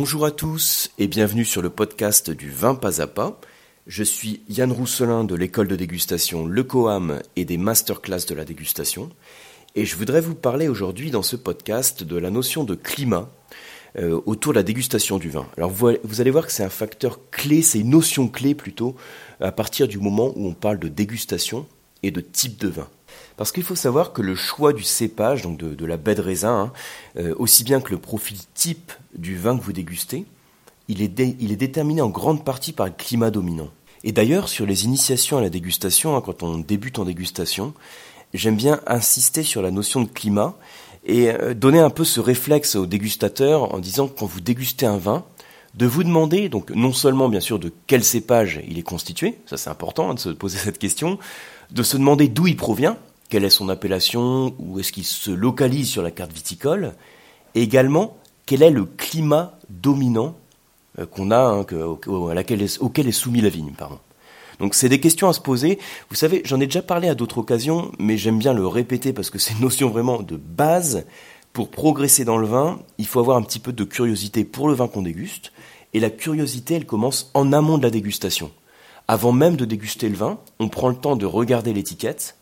Bonjour à tous et bienvenue sur le podcast du vin pas à pas. Je suis Yann Rousselin de l'école de dégustation Le Coam et des masterclass de la dégustation. Et je voudrais vous parler aujourd'hui dans ce podcast de la notion de climat euh, autour de la dégustation du vin. Alors vous, vous allez voir que c'est un facteur clé, c'est une notion clé plutôt, à partir du moment où on parle de dégustation et de type de vin. Parce qu'il faut savoir que le choix du cépage, donc de, la baie de raisin, hein, euh, aussi bien que le profil type du vin que vous dégustez, il est, il est, déterminé en grande partie par le climat dominant. Et d'ailleurs, sur les initiations à la dégustation, hein, quand on débute en dégustation, j'aime bien insister sur la notion de climat et euh, donner un peu ce réflexe aux dégustateurs en disant que quand vous dégustez un vin, de vous demander, donc non seulement bien sûr de quel cépage il est constitué, ça c'est important hein, de se poser cette question, de se demander d'où il provient, quelle est son appellation, où est-ce qu'il se localise sur la carte viticole, et également quel est le climat dominant euh, qu'on a, hein, auquel est soumis la vigne. Pardon. Donc c'est des questions à se poser. Vous savez, j'en ai déjà parlé à d'autres occasions, mais j'aime bien le répéter parce que c'est une notion vraiment de base. Pour progresser dans le vin, il faut avoir un petit peu de curiosité pour le vin qu'on déguste. Et la curiosité, elle commence en amont de la dégustation. Avant même de déguster le vin, on prend le temps de regarder l'étiquette,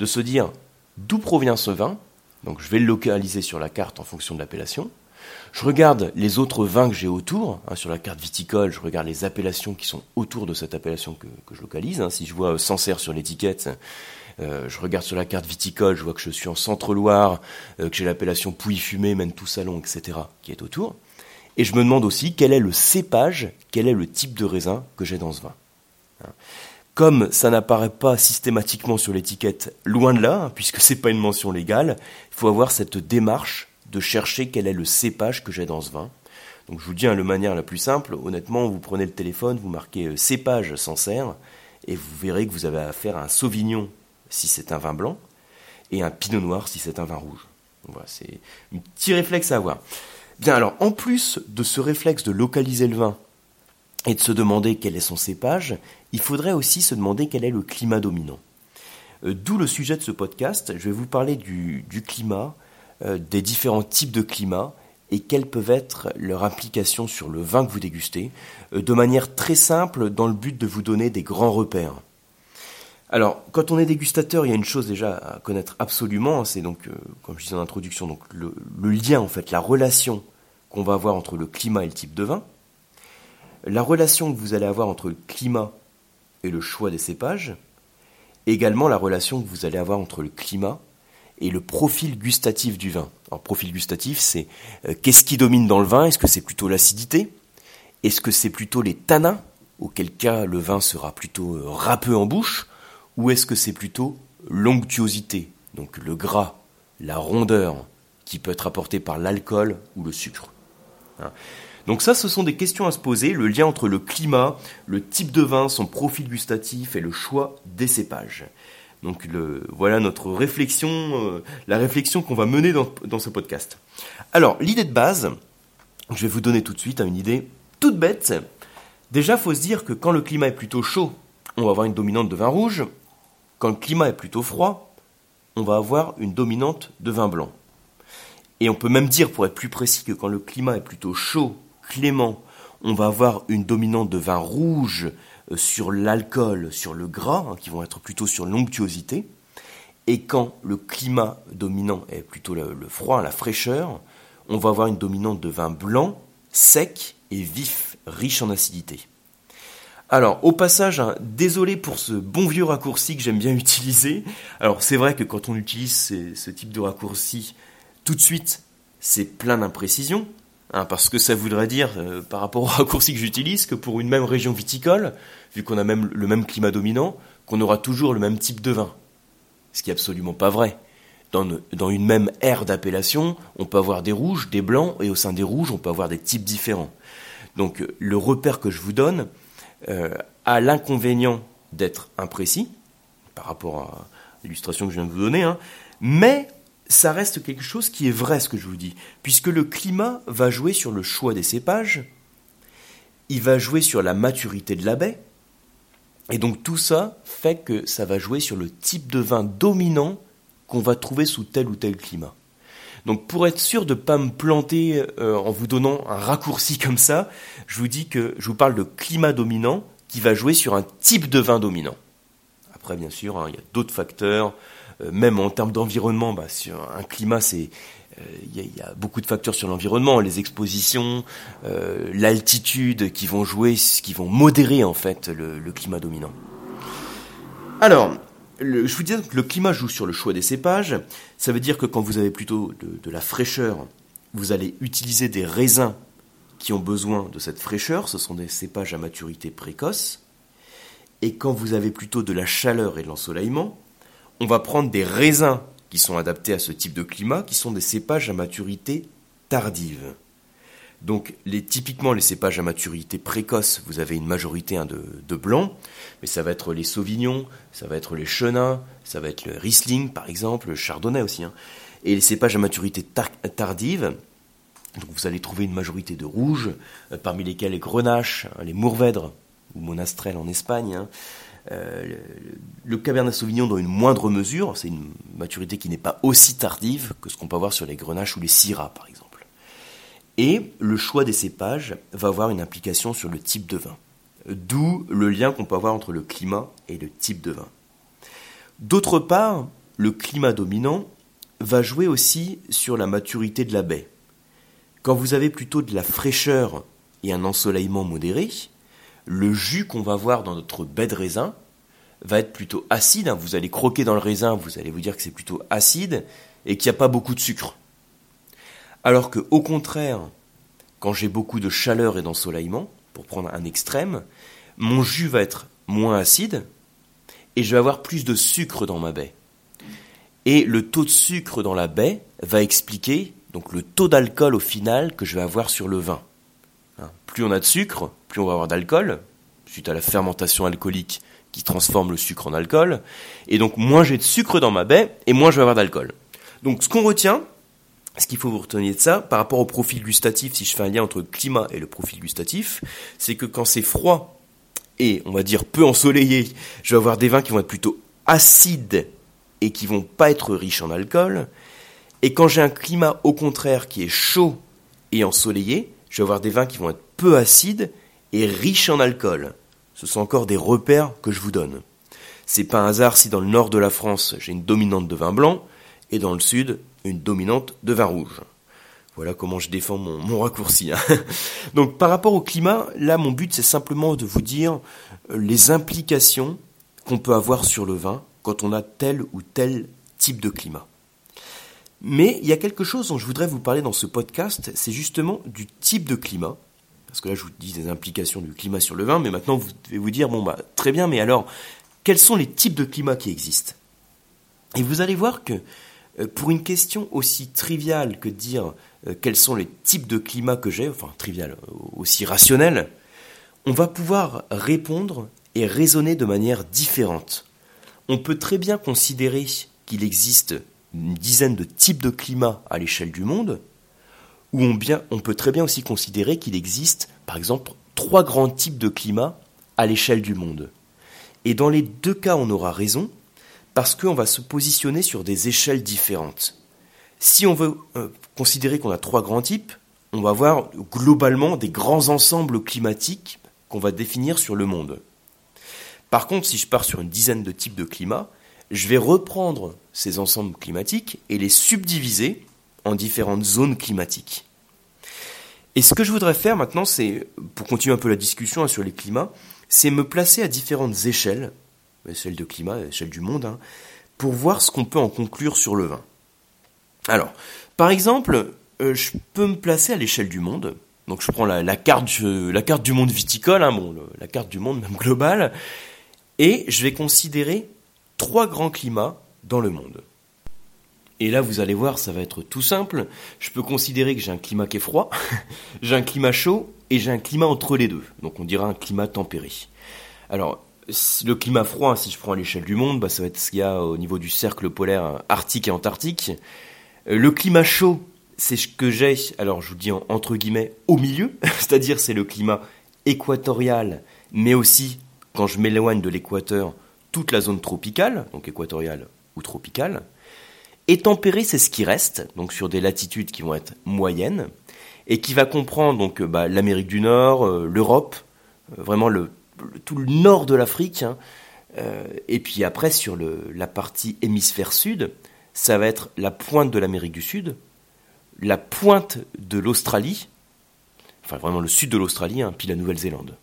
de se dire d'où provient ce vin. Donc je vais le localiser sur la carte en fonction de l'appellation. Je regarde les autres vins que j'ai autour. Hein, sur la carte viticole, je regarde les appellations qui sont autour de cette appellation que, je localise. Hein. Si je vois Sancerre sur l'étiquette, euh, je regarde sur la carte viticole, je vois que je suis en Centre-Loire, euh, que j'ai l'appellation Pouilly-Fumé, Maine-tout-Salon, etc., qui est autour. Et je me demande aussi quel est le cépage, quel est le type de raisin que j'ai dans ce vin. Comme ça n'apparaît pas systématiquement sur l'étiquette, loin de là, hein, puisque c'est pas une mention légale, il faut avoir cette démarche de chercher quel est le cépage que j'ai dans ce vin. Donc je vous dis hein, de manière la plus simple, honnêtement, vous prenez le téléphone, vous marquez euh, cépage Sancerre, et vous verrez que vous avez affaire à un sauvignon si c'est un vin blanc, et un pinot noir si c'est un vin rouge. Voilà, c'est un petit réflexe à avoir. Bien alors, en plus de ce réflexe de localiser le vin et de se demander quel est son cépage, il faudrait aussi se demander quel est le climat dominant. Euh, d'où le sujet de ce podcast, je vais vous parler du, climat, euh, des différents types de climat et quelles peuvent être leurs implications sur le vin que vous dégustez, euh, de manière très simple dans le but de vous donner des grands repères. Alors, quand on est dégustateur, il y a une chose déjà à connaître absolument, hein, c'est donc, comme je disais en introduction, donc le, le lien, en fait, la relation qu'on va avoir entre le climat et le type de vin, la relation que vous allez avoir entre le climat et le choix des cépages, également la relation que vous allez avoir entre le climat et le profil gustatif du vin. Alors profil gustatif, c'est euh, qu'est-ce qui domine dans le vin? Est-ce que c'est plutôt l'acidité? Est-ce que c'est plutôt les tanins Auquel cas le vin sera plutôt euh, râpeux en bouche? Ou est-ce que c'est plutôt l'onctuosité Donc le gras, la rondeur qui peut être apportée par l'alcool ou le sucre. Hein? Donc ça, ce sont des questions à se poser, le lien entre le climat, le type de vin, son profil gustatif et le choix des cépages. Donc voilà notre réflexion, euh, la réflexion qu'on va mener dans, ce podcast. Alors l'idée de base, je vais vous donner tout de suite une idée toute bête. Déjà, faut se dire que quand le climat est plutôt chaud, on va avoir une dominante de vin rouge. Quand le climat est plutôt froid, on va avoir une dominante de vin blanc. Et on peut même dire, pour être plus précis, que quand le climat est plutôt chaud clément, on va avoir une dominante de vin rouge euh, sur l'alcool, sur le gras, hein, qui vont être plutôt sur l'onctuosité. Et quand le climat dominant est plutôt le, froid, la fraîcheur, on va avoir une dominante de vin blanc, sec et vif, riche en acidité. Alors, au passage, hein, désolé pour ce bon vieux raccourci que j'aime bien utiliser. Alors, c'est vrai que quand on utilise ce type de raccourci, tout de suite, c'est plein d'imprécisions. Hein, parce que ça voudrait dire, euh, par rapport au raccourci que j'utilise, que pour une même région viticole, vu qu'on a même le même climat dominant, qu'on aura toujours le même type de vin. Ce qui est absolument pas vrai. Dans, dans une même aire d'appellation, on peut avoir des rouges, des blancs, et au sein des rouges, on peut avoir des types différents. Donc euh, le repère que je vous donne euh, a l'inconvénient d'être imprécis, par rapport à l'illustration que je viens de vous donner, hein, mais ça reste quelque chose qui est vrai, ce que je vous dis, puisque le climat va jouer sur le choix des cépages, il va jouer sur la maturité de la baie, et donc tout ça fait que ça va jouer sur le type de vin dominant qu'on va trouver sous tel ou tel climat. Donc pour être sûr de ne pas me planter euh, en vous donnant un raccourci comme ça, je vous dis que je vous parle de climat dominant qui va jouer sur un type de vin dominant. Après, bien sûr, hein, il y a d'autres facteurs, même en termes d'environnement, bah, sur un climat, c'est euh, il y, a beaucoup de facteurs sur l'environnement, les expositions, l'altitude qui vont jouer, qui vont modérer en fait le climat dominant. Alors, je vous disais que le climat joue sur le choix des cépages. Ça veut dire que quand vous avez plutôt de, la fraîcheur, vous allez utiliser des raisins qui ont besoin de cette fraîcheur. Ce sont des cépages à maturité précoce. Et quand vous avez plutôt de la chaleur et de l'ensoleillement, on va prendre des raisins qui sont adaptés à ce type de climat, qui sont des cépages à maturité tardive. Donc typiquement les cépages à maturité précoce, vous avez une majorité hein, de, blancs, mais ça va être les sauvignons, ça va être les chenins, ça va être le riesling par exemple, le chardonnay aussi. Hein. Et les cépages à maturité tardive, donc vous allez trouver une majorité de rouges, euh, parmi lesquels les grenaches, hein, les mourvèdres ou monastrelles en Espagne. Euh, le Cabernet Sauvignon dans une moindre mesure, c'est une maturité qui n'est pas aussi tardive que ce qu'on peut avoir sur les grenaches ou les syrahs par exemple. Et le choix des cépages va avoir une implication sur le type de vin. D'où le lien qu'on peut avoir entre le climat et le type de vin. D'autre part, le climat dominant va jouer aussi sur la maturité de la baie. Quand vous avez plutôt de la fraîcheur et un ensoleillement modéré, le jus qu'on va avoir dans notre baie de raisin va être plutôt acide. Vous allez croquer dans le raisin, vous allez vous dire que c'est plutôt acide et qu'il n'y a pas beaucoup de sucre. Alors que, au contraire, quand j'ai beaucoup de chaleur et d'ensoleillement, pour prendre un extrême, mon jus va être moins acide et je vais avoir plus de sucre dans ma baie. Et le taux de sucre dans la baie va expliquer donc le taux d'alcool au final que je vais avoir sur le vin. Hein, plus on a de sucre, plus on va avoir d'alcool, suite à la fermentation alcoolique qui transforme le sucre en alcool. Et donc moins j'ai de sucre dans ma baie et moins je vais avoir d'alcool. Donc ce qu'on retient, ce qu'il faut vous retenir de ça, par rapport au profil gustatif, si je fais un lien entre le climat et le profil gustatif, c'est que quand c'est froid et, on va dire, peu ensoleillé, je vais avoir des vins qui vont être plutôt acides et qui vont pas être riches en alcool. Et quand j'ai un climat, au contraire, qui est chaud et ensoleillé, je vais avoir des vins qui vont être peu acides et riches en alcool. Ce sont encore des repères que je vous donne. C'est pas un hasard si dans le nord de la France, j'ai une dominante de vin blanc, et dans le sud, une dominante de vin rouge. Voilà comment je défends mon, raccourci. Hein. Donc par rapport au climat, là mon but c'est simplement de vous dire euh, les implications qu'on peut avoir sur le vin quand on a tel ou tel type de climat. Mais il y a quelque chose dont je voudrais vous parler dans ce podcast, c'est justement du type de climat. Parce que là je vous dis des implications du climat sur le vin, mais maintenant vous devez vous dire, bon bah très bien, mais alors quels sont les types de climat qui existent? Et vous allez voir que euh, pour une question aussi triviale que de dire euh, quels sont les types de climat que j'ai, enfin trivial, euh, aussi rationnel, on va pouvoir répondre et raisonner de manière différente. On peut très bien considérer qu'il existe une dizaine de types de climats à l'échelle du monde, ou on, on peut très bien aussi considérer qu'il existe, par exemple, trois grands types de climats à l'échelle du monde. Et dans les deux cas, on aura raison, parce qu'on va se positionner sur des échelles différentes. Si on veut euh, considérer qu'on a trois grands types, on va voir globalement des grands ensembles climatiques qu'on va définir sur le monde. Par contre, si je pars sur une dizaine de types de climats, je vais reprendre ces ensembles climatiques et les subdiviser en différentes zones climatiques. Et ce que je voudrais faire maintenant, c'est, pour continuer un peu la discussion hein, sur les climats, c'est me placer à différentes échelles échelle de climat, échelle du monde, hein, pour voir ce qu'on peut en conclure sur le vin. Alors, par exemple, euh, je peux me placer à l'échelle du monde. Donc je prends la, carte, du monde viticole, hein, la carte du monde même globale, et je vais considérer trois grands climats dans le monde. Et là, vous allez voir, ça va être tout simple. Je peux considérer que j'ai un climat qui est froid, j'ai un climat chaud et j'ai un climat entre les deux. Donc on dira un climat tempéré. Alors, le climat froid, si je prends à l'échelle du monde, bah, ça va être ce qu'il y a au niveau du cercle polaire arctique et antarctique. Euh, le climat chaud, c'est ce que j'ai, alors je vous dis entre guillemets, au milieu, c'est-à-dire c'est le climat équatorial, mais aussi, quand je m'éloigne de l'équateur, toute la zone tropicale, donc équatoriale ou tropicale. Et tempéré, c'est ce qui reste, donc sur des latitudes qui vont être moyennes, et qui va comprendre donc bah, l'Amérique du Nord, l'Europe, vraiment le, tout le nord de l'Afrique, hein, et puis après sur la partie hémisphère sud, ça va être la pointe de l'Amérique du Sud, la pointe de l'Australie, enfin vraiment le sud de l'Australie, hein, puis la Nouvelle-Zélande.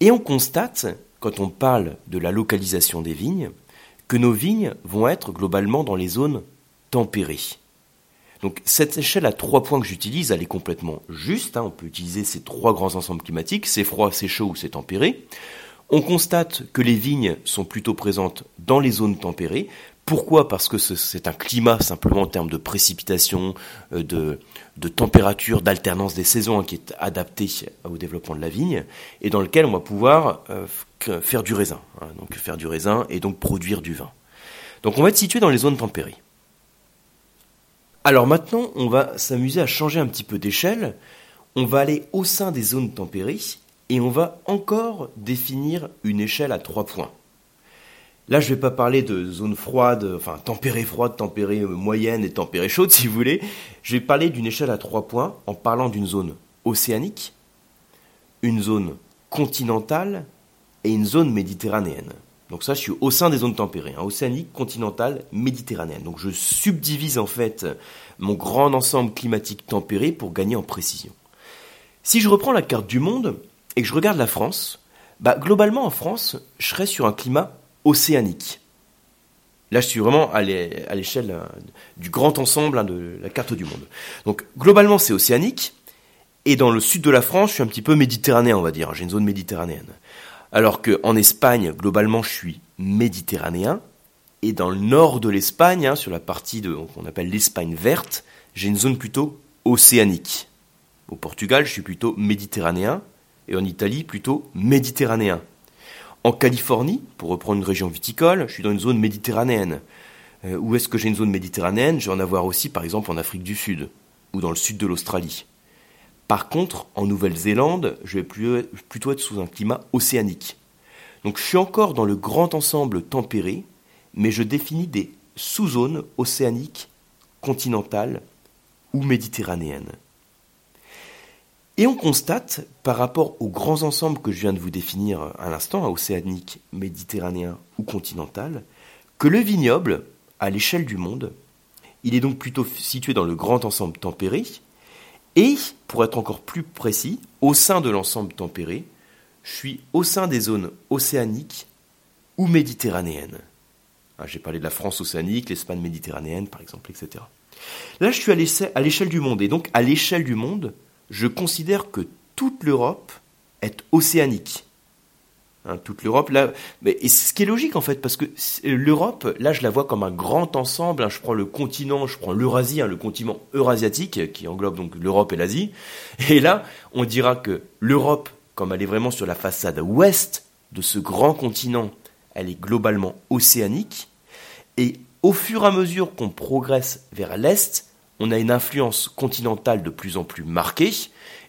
Et on constate, quand on parle de la localisation des vignes, que nos vignes vont être globalement dans les zones tempérées. Donc cette échelle à trois points que j'utilise, elle est complètement juste. Hein. on peut utiliser ces trois grands ensembles climatiques, c'est froid, c'est chaud ou c'est tempéré. On constate que les vignes sont plutôt présentes dans les zones tempérées, pourquoi? Parce que c'est un climat simplement en termes de précipitation, euh, de, température, d'alternance des saisons hein, qui est adapté au développement de la vigne et dans lequel on va pouvoir euh, faire du raisin, hein, donc faire du raisin et donc produire du vin. Donc on va être situé dans les zones tempérées. Alors maintenant, on va s'amuser à changer un petit peu d'échelle. On va aller au sein des zones tempérées et on va encore définir une échelle à trois points. Là, je ne vais pas parler de zone froide, enfin tempérée froide, tempérée euh, moyenne et tempérée chaude, si vous voulez. Je vais parler d'une échelle à trois points en parlant d'une zone océanique, une zone continentale et une zone méditerranéenne. Donc ça, je suis au sein des zones tempérées, hein, océanique, continentale, méditerranéenne. Donc je subdivise en fait mon grand ensemble climatique tempéré pour gagner en précision. Si je reprends la carte du monde et que je regarde la France, bah, globalement en France, je serais sur un climat océanique. Là, je suis vraiment à l'échelle euh, du grand ensemble hein, de la carte du monde. Donc, globalement, c'est océanique. Et dans le sud de la France, je suis un petit peu méditerranéen, on va dire. J'ai une zone méditerranéenne. Alors qu'en Espagne, globalement, je suis méditerranéen. Et dans le nord de l'Espagne, hein, sur la partie qu'on appelle l'Espagne verte, j'ai une zone plutôt océanique. Au Portugal, je suis plutôt méditerranéen. Et en Italie, plutôt méditerranéen. En Californie, pour reprendre une région viticole, je suis dans une zone méditerranéenne. Euh, où est-ce que j'ai une zone méditerranéenne? Je vais en avoir aussi par exemple en Afrique du Sud ou dans le sud de l'Australie. Par contre, en Nouvelle-Zélande, je vais plutôt être sous un climat océanique. Donc je suis encore dans le grand ensemble tempéré, mais je définis des sous-zones océaniques, continentales ou méditerranéennes. Et on constate, par rapport aux grands ensembles que je viens de vous définir à l'instant, océanique, méditerranéen ou continental, que le vignoble, à l'échelle du monde, il est donc plutôt situé dans le grand ensemble tempéré, et, pour être encore plus précis, au sein de l'ensemble tempéré, je suis au sein des zones océaniques ou méditerranéennes. Ah, j'ai parlé de la France océanique, l'Espagne méditerranéenne, par exemple, etc. Là, je suis à l'échelle du monde, et donc à l'échelle du monde, je considère que toute l'Europe est océanique. Hein, toute l'Europe, là, mais ce qui est logique en fait, parce que l'Europe, là, je la vois comme un grand ensemble. Hein, je prends le continent, je prends l'Eurasie, hein, le continent eurasiatique qui englobe donc l'Europe et l'Asie. Et là, on dira que l'Europe, comme elle est vraiment sur la façade ouest de ce grand continent, elle est globalement océanique. Et au fur et à mesure qu'on progresse vers l'est, on a une influence continentale de plus en plus marquée.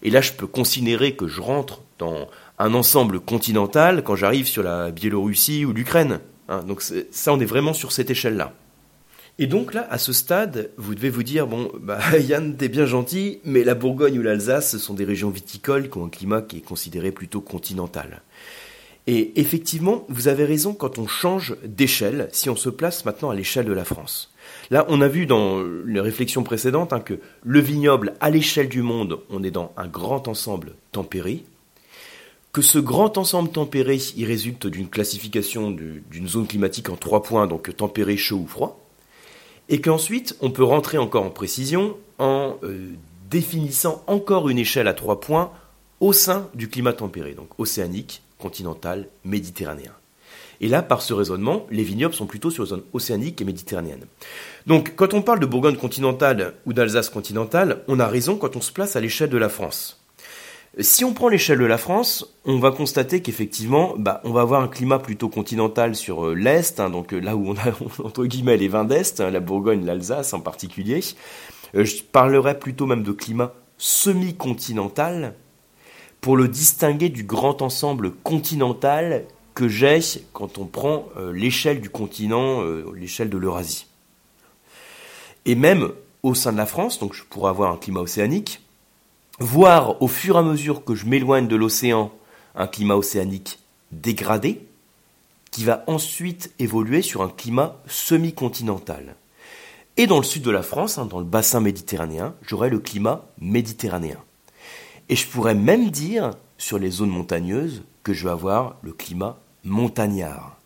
Et là, je peux considérer que je rentre dans un ensemble continental quand j'arrive sur la Biélorussie ou l'Ukraine. Hein. donc ça, on est vraiment sur cette échelle-là. Et donc là, à ce stade, vous devez vous dire, bon, bah, Yann, t'es bien gentil, mais la Bourgogne ou l'Alsace, ce sont des régions viticoles qui ont un climat qui est considéré plutôt continental. Et effectivement, vous avez raison quand on change d'échelle, si on se place maintenant à l'échelle de la France. Là, on a vu dans les réflexions précédentes hein, que le vignoble, à l'échelle du monde, on est dans un grand ensemble tempéré, que ce grand ensemble tempéré, il résulte d'une classification d'une zone climatique en trois points, donc tempéré, chaud ou froid, et qu'ensuite on peut rentrer encore en précision en euh, définissant encore une échelle à trois points au sein du climat tempéré, donc océanique, continental, méditerranéen. Et là, par ce raisonnement, les vignobles sont plutôt sur les zones océaniques et méditerranéennes. Donc, quand on parle de Bourgogne continentale ou d'Alsace continentale, on a raison quand on se place à l'échelle de la France. Si on prend l'échelle de la France, on va constater qu'effectivement, bah, on va avoir un climat plutôt continental sur euh, l'Est, hein, donc euh, là où on a, entre guillemets, les vins d'Est, hein, la Bourgogne, l'Alsace en particulier. Euh, je parlerai plutôt même de climat semi-continental, pour le distinguer du grand ensemble continental que j'ai quand on prend l'échelle du continent, l'échelle de l'Eurasie. et même au sein de la France, donc je pourrais avoir un climat océanique, voire au fur et à mesure que je m'éloigne de l'océan, un climat océanique dégradé, qui va ensuite évoluer sur un climat semi-continental. Et dans le sud de la France, hein, dans le bassin méditerranéen, j'aurai le climat méditerranéen. Et je pourrais même dire, sur les zones montagneuses, que je vais avoir le climat montagnard,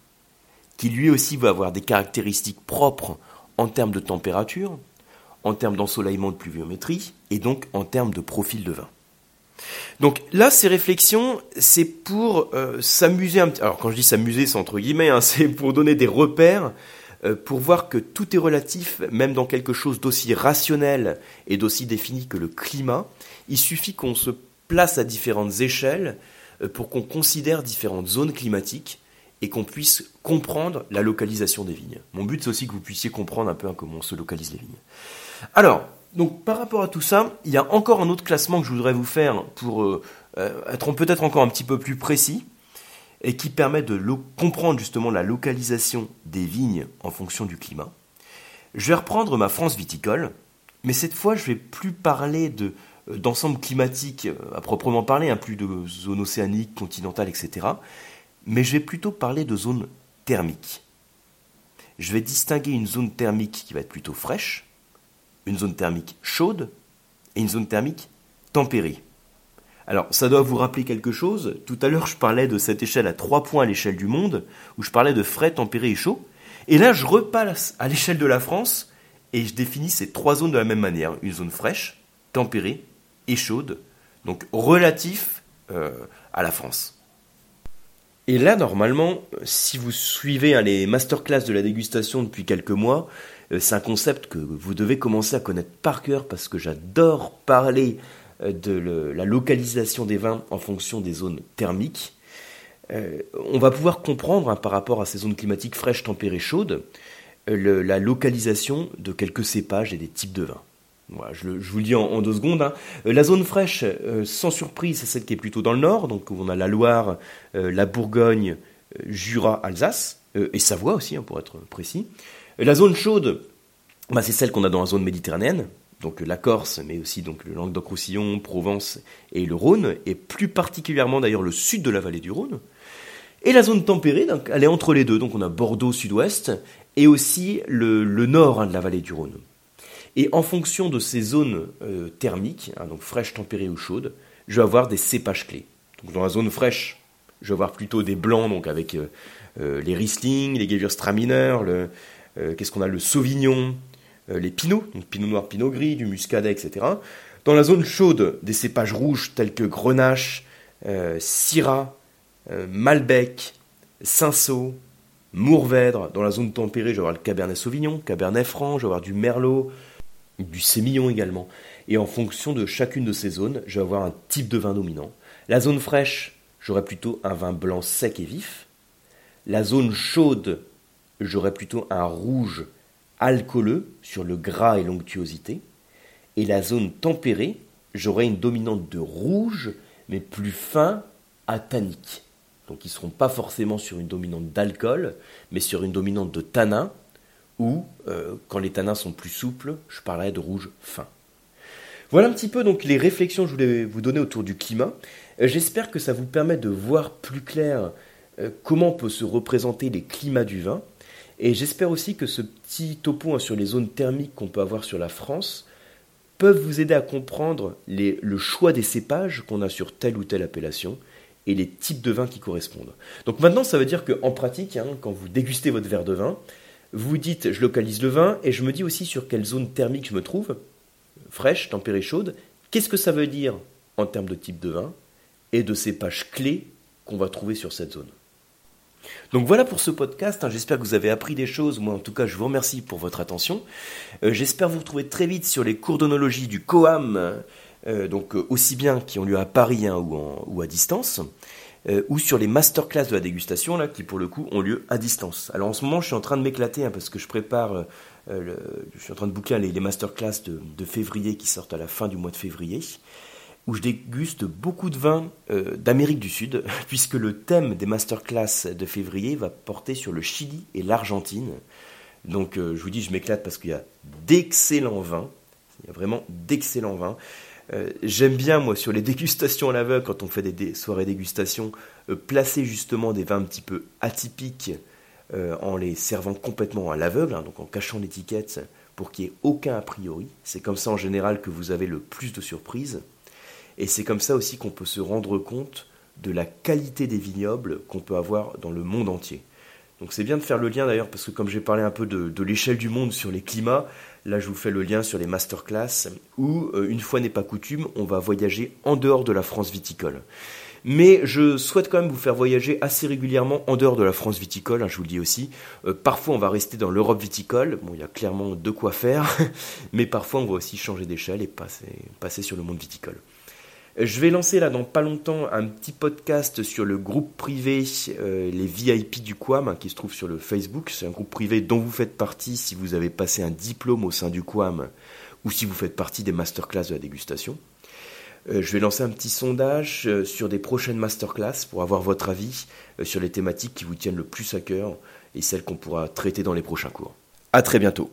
qui lui aussi va avoir des caractéristiques propres en termes de température, en termes d'ensoleillement de pluviométrie, et donc en termes de profil de vin. Donc là, ces réflexions, c'est pour euh, s'amuser un petit. Alors quand je dis s'amuser, c'est entre guillemets, hein, c'est pour donner des repères, euh, pour voir que tout est relatif, même dans quelque chose d'aussi rationnel et d'aussi défini que le climat. Il suffit qu'on se place à différentes échelles euh, pour qu'on considère différentes zones climatiques et qu'on puisse comprendre la localisation des vignes. Mon but, c'est aussi que vous puissiez comprendre un peu comment on se localise les vignes. Alors, donc par rapport à tout ça, il y a encore un autre classement que je voudrais vous faire pour euh, euh, être peut-être encore un petit peu plus précis et qui permet de comprendre justement la localisation des vignes en fonction du climat. Je vais reprendre ma France viticole, mais cette fois je vais plus parler euh, d'ensemble climatique à proprement parler, hein, plus de zones océaniques, continentales, etc. Mais je vais plutôt parler de zones thermiques. Je vais distinguer une zone thermique qui va être plutôt fraîche, une zone thermique chaude et une zone thermique tempérée. Alors, ça doit vous rappeler quelque chose. Tout à l'heure, je parlais de cette échelle à trois points à l'échelle du monde, où je parlais de frais, tempéré et chaud. Et là, je repasse à l'échelle de la France et je définis ces trois zones de la même manière. Une zone fraîche, tempérée et chaude, donc relatif euh, à la France. Et là, normalement, si vous suivez hein, les masterclass de la dégustation depuis quelques mois, euh, c'est un concept que vous devez commencer à connaître par cœur parce que j'adore parler euh, de la localisation des vins en fonction des zones thermiques. Euh, on va pouvoir comprendre hein, par rapport à ces zones climatiques fraîches, tempérées, chaudes, la localisation de quelques cépages et des types de vins. Je, vous le dis en, deux secondes. Hein. La zone fraîche, sans surprise, c'est celle qui est plutôt dans le nord, donc on a la Loire, la Bourgogne, Jura, Alsace, et Savoie aussi, hein, pour être précis. La zone chaude, bah, c'est celle qu'on a dans la zone méditerranéenne, donc la Corse, mais aussi donc le Languedoc-Roussillon, Provence et le Rhône, et plus particulièrement d'ailleurs le sud de la vallée du Rhône. Et la zone tempérée, donc, elle est entre les deux, donc on a Bordeaux sud-ouest et aussi le, nord hein, de la vallée du Rhône. Et en fonction de ces zones euh, thermiques, hein, donc fraîches, tempérées ou chaudes, je vais avoir des cépages clés. Donc dans la zone fraîche, je vais avoir plutôt des blancs, donc avec euh, euh, les Riesling, les Gewürztraminer, le, qu'est-ce qu'on a Le Sauvignon, les Pinots, donc Pinot noir, Pinot gris, du Muscadet, etc. Dans la zone chaude, des cépages rouges tels que Grenache, Syrah, Malbec, Cinsault, Mourvèdre. Dans la zone tempérée, je vais avoir le Cabernet Sauvignon, Cabernet Franc, je vais avoir du Merlot, du Sémillon également. Et en fonction de chacune de ces zones, je vais avoir un type de vin dominant. La zone fraîche, j'aurai plutôt un vin blanc sec et vif. La zone chaude, j'aurais plutôt un rouge alcooleux sur le gras et l'onctuosité. Et la zone tempérée, j'aurais une dominante de rouge, mais plus fin à tannique. Donc ils ne seront pas forcément sur une dominante d'alcool, mais sur une dominante de tanin, ou euh, quand les tanins sont plus souples, je parlerai de rouge fin. Voilà un petit peu donc les réflexions que je voulais vous donner autour du climat. Euh, j'espère que ça vous permet de voir plus clair euh, comment peut se représenter les climats du vin et j'espère aussi que ce petit topo hein, sur les zones thermiques qu'on peut avoir sur la France peuvent vous aider à comprendre le choix des cépages qu'on a sur telle ou telle appellation et les types de vins qui correspondent. Donc maintenant, ça veut dire qu'en pratique, hein, quand vous dégustez votre verre de vin, vous dites je localise le vin et je me dis aussi sur quelle zone thermique je me trouve, fraîche, tempérée, chaude. Qu'est-ce que ça veut dire en termes de type de vin et de cépages clés qu'on va trouver sur cette zone? Donc voilà pour ce podcast, hein. j'espère que vous avez appris des choses, moi en tout cas je vous remercie pour votre attention. Euh, j'espère vous retrouver très vite sur les cours d'onologie du COAM, euh, donc euh, aussi bien qui ont lieu à Paris hein, ou, à distance, ou sur les masterclass de la dégustation, là, qui pour le coup ont lieu à distance. Alors en ce moment je suis en train de m'éclater hein, parce que je prépare, je suis en train de boucler les, les masterclass de février qui sortent à la fin du mois de février où je déguste beaucoup de vins euh, d'Amérique du Sud, puisque le thème des masterclass de février va porter sur le Chili et l'Argentine. Donc je vous dis, je m'éclate parce qu'il y a d'excellents vins. Il y a vraiment d'excellents vins. J'aime bien, moi, sur les dégustations à l'aveugle, quand on fait des, soirées dégustation, placer justement des vins un petit peu atypiques en les servant complètement à l'aveugle, hein, donc en cachant l'étiquette pour qu'il n'y ait aucun a priori. C'est comme ça en général que vous avez le plus de surprises. Et c'est comme ça aussi qu'on peut se rendre compte de la qualité des vignobles qu'on peut avoir dans le monde entier. Donc c'est bien de faire le lien d'ailleurs, parce que comme j'ai parlé un peu de, l'échelle du monde sur les climats, là je vous fais le lien sur les masterclass, où, euh, une fois n'est pas coutume, on va voyager en dehors de la France viticole. Mais je souhaite quand même vous faire voyager assez régulièrement en dehors de la France viticole, hein, je vous le dis aussi. Euh, parfois on va rester dans l'Europe viticole, bon il y a clairement de quoi faire, mais parfois on va aussi changer d'échelle et passer, passer sur le monde viticole. Je vais lancer là dans pas longtemps un petit podcast sur le groupe privé, euh, les VIP du QAM, hein, qui se trouve sur le Facebook. C'est un groupe privé dont vous faites partie si vous avez passé un diplôme au sein du QAM ou si vous faites partie des masterclass de la dégustation. Euh, je vais lancer un petit sondage euh, sur des prochaines masterclass pour avoir votre avis sur les thématiques qui vous tiennent le plus à cœur et celles qu'on pourra traiter dans les prochains cours. À très bientôt.